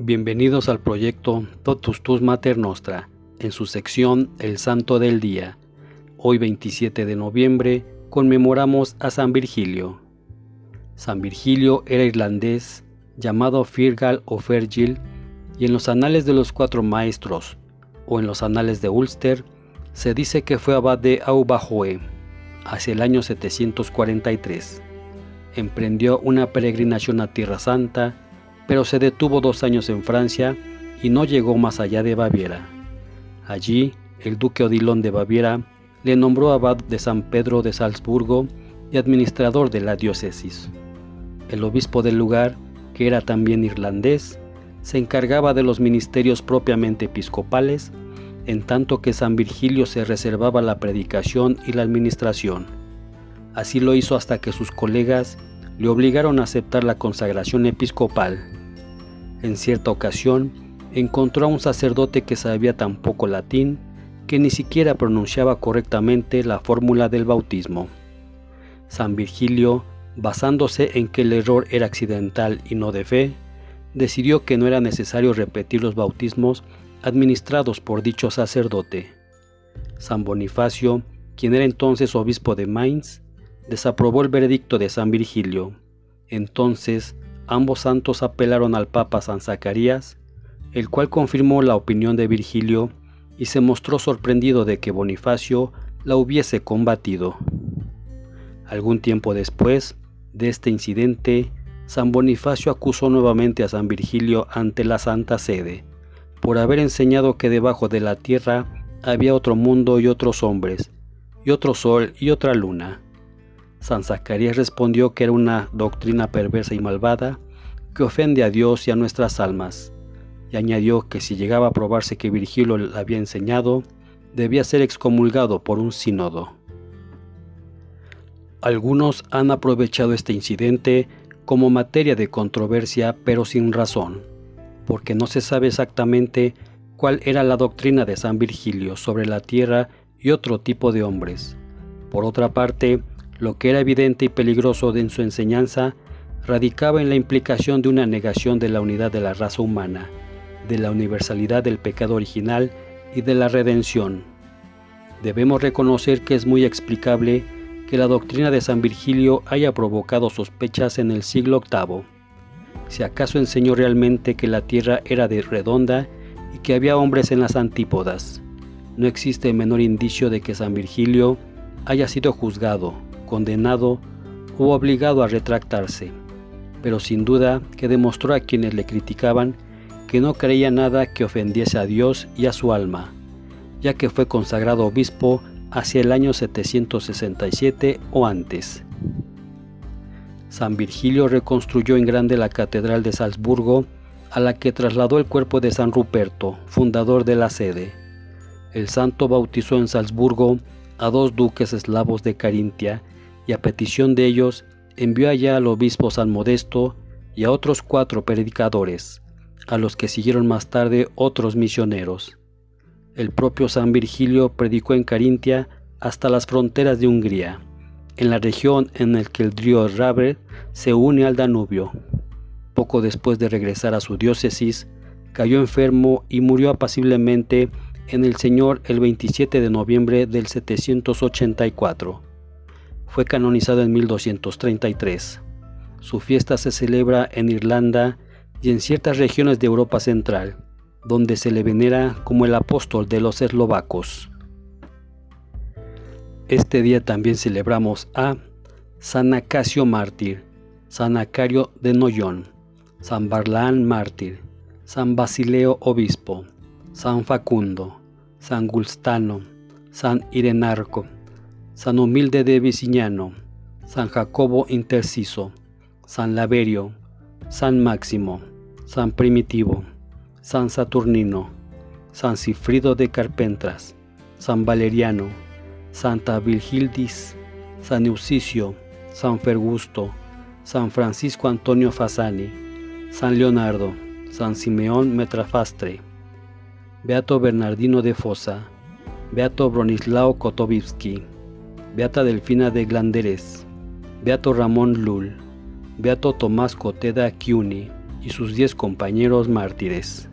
Bienvenidos al proyecto Totus Tus Mater Nostra, en su sección El Santo del Día. Hoy 27 de noviembre conmemoramos a San Virgilio. San Virgilio era irlandés, llamado Firgal o Fergil, y en los anales de los cuatro maestros, o en los anales de Ulster, se dice que fue abad de Aubajoe hacia el año 743. Emprendió una peregrinación a Tierra Santa, pero se detuvo dos años en Francia y no llegó más allá de Baviera. Allí, el duque Odilon de Baviera le nombró abad de San Pedro de Salzburgo y administrador de la diócesis. El obispo del lugar, que era también irlandés, se encargaba de los ministerios propiamente episcopales, en tanto que San Virgilio se reservaba la predicación y la administración. Así lo hizo hasta que sus colegas le obligaron a aceptar la consagración episcopal. En cierta ocasión, encontró a un sacerdote que sabía tan poco latín que ni siquiera pronunciaba correctamente la fórmula del bautismo. San Virgilio, basándose en que el error era accidental y no de fe, decidió que no era necesario repetir los bautismos administrados por dicho sacerdote. San Bonifacio, quien era entonces obispo de Mainz, desaprobó el veredicto de San Virgilio. Entonces, ambos santos apelaron al Papa San Zacarías, el cual confirmó la opinión de Virgilio y se mostró sorprendido de que Bonifacio la hubiese combatido. Algún tiempo después de este incidente, San Bonifacio acusó nuevamente a San Virgilio ante la Santa Sede, por haber enseñado que debajo de la tierra había otro mundo y otros hombres, y otro sol y otra luna. San Zacarías respondió que era una doctrina perversa y malvada que ofende a Dios y a nuestras almas, y añadió que si llegaba a probarse que Virgilio le había enseñado, debía ser excomulgado por un sínodo. Algunos han aprovechado este incidente como materia de controversia, pero sin razón, porque no se sabe exactamente cuál era la doctrina de San Virgilio sobre la tierra y otro tipo de hombres. Por otra parte, lo que era evidente y peligroso en su enseñanza radicaba en la implicación de una negación de la unidad de la raza humana, de la universalidad del pecado original y de la redención. Debemos reconocer que es muy explicable que la doctrina de San Virgilio haya provocado sospechas en el siglo VIII. Si acaso enseñó realmente que la tierra era de redonda y que había hombres en las antípodas, no existe menor indicio de que San Virgilio haya sido juzgado, condenado o obligado a retractarse, pero sin duda que demostró a quienes le criticaban que no creía nada que ofendiese a Dios y a su alma, ya que fue consagrado obispo hacia el año 767 o antes. San Virgilio reconstruyó en grande la Catedral de Salzburgo, a la que trasladó el cuerpo de San Ruperto, fundador de la sede. El santo bautizó en Salzburgo a dos duques eslavos de Carintia y a petición de ellos envió allá al obispo San Modesto y a otros cuatro predicadores, a los que siguieron más tarde otros misioneros. El propio San Virgilio predicó en Carintia hasta las fronteras de Hungría, en la región en la que el río Rabre se une al Danubio. Poco después de regresar a su diócesis, cayó enfermo y murió apaciblemente en el Señor el 27 de noviembre del 784 fue canonizado en 1233. Su fiesta se celebra en Irlanda y en ciertas regiones de Europa Central, donde se le venera como el apóstol de los eslovacos. Este día también celebramos a San Acacio mártir, San Acario de Noyón, San Barlaán mártir, San Basileo obispo, San Facundo, San Gulstano, San Irenarco, San Humilde de Viciñano, San Jacobo Interciso, San Laverio, San Máximo, San Primitivo, San Saturnino, San Cifrido de Carpentras, San Valeriano, Santa Virgildis, San Eusicio, San Fergusto, San Francisco Antonio Fasani, San Leonardo, San Simeón Metrafastre, Beato Bernardino de Fosa, Beato Bronislao Kotowski, Beata Delfina de Glanderes, Beato Ramón Lul, Beato Tomás Coteda Chiuni y sus diez compañeros mártires.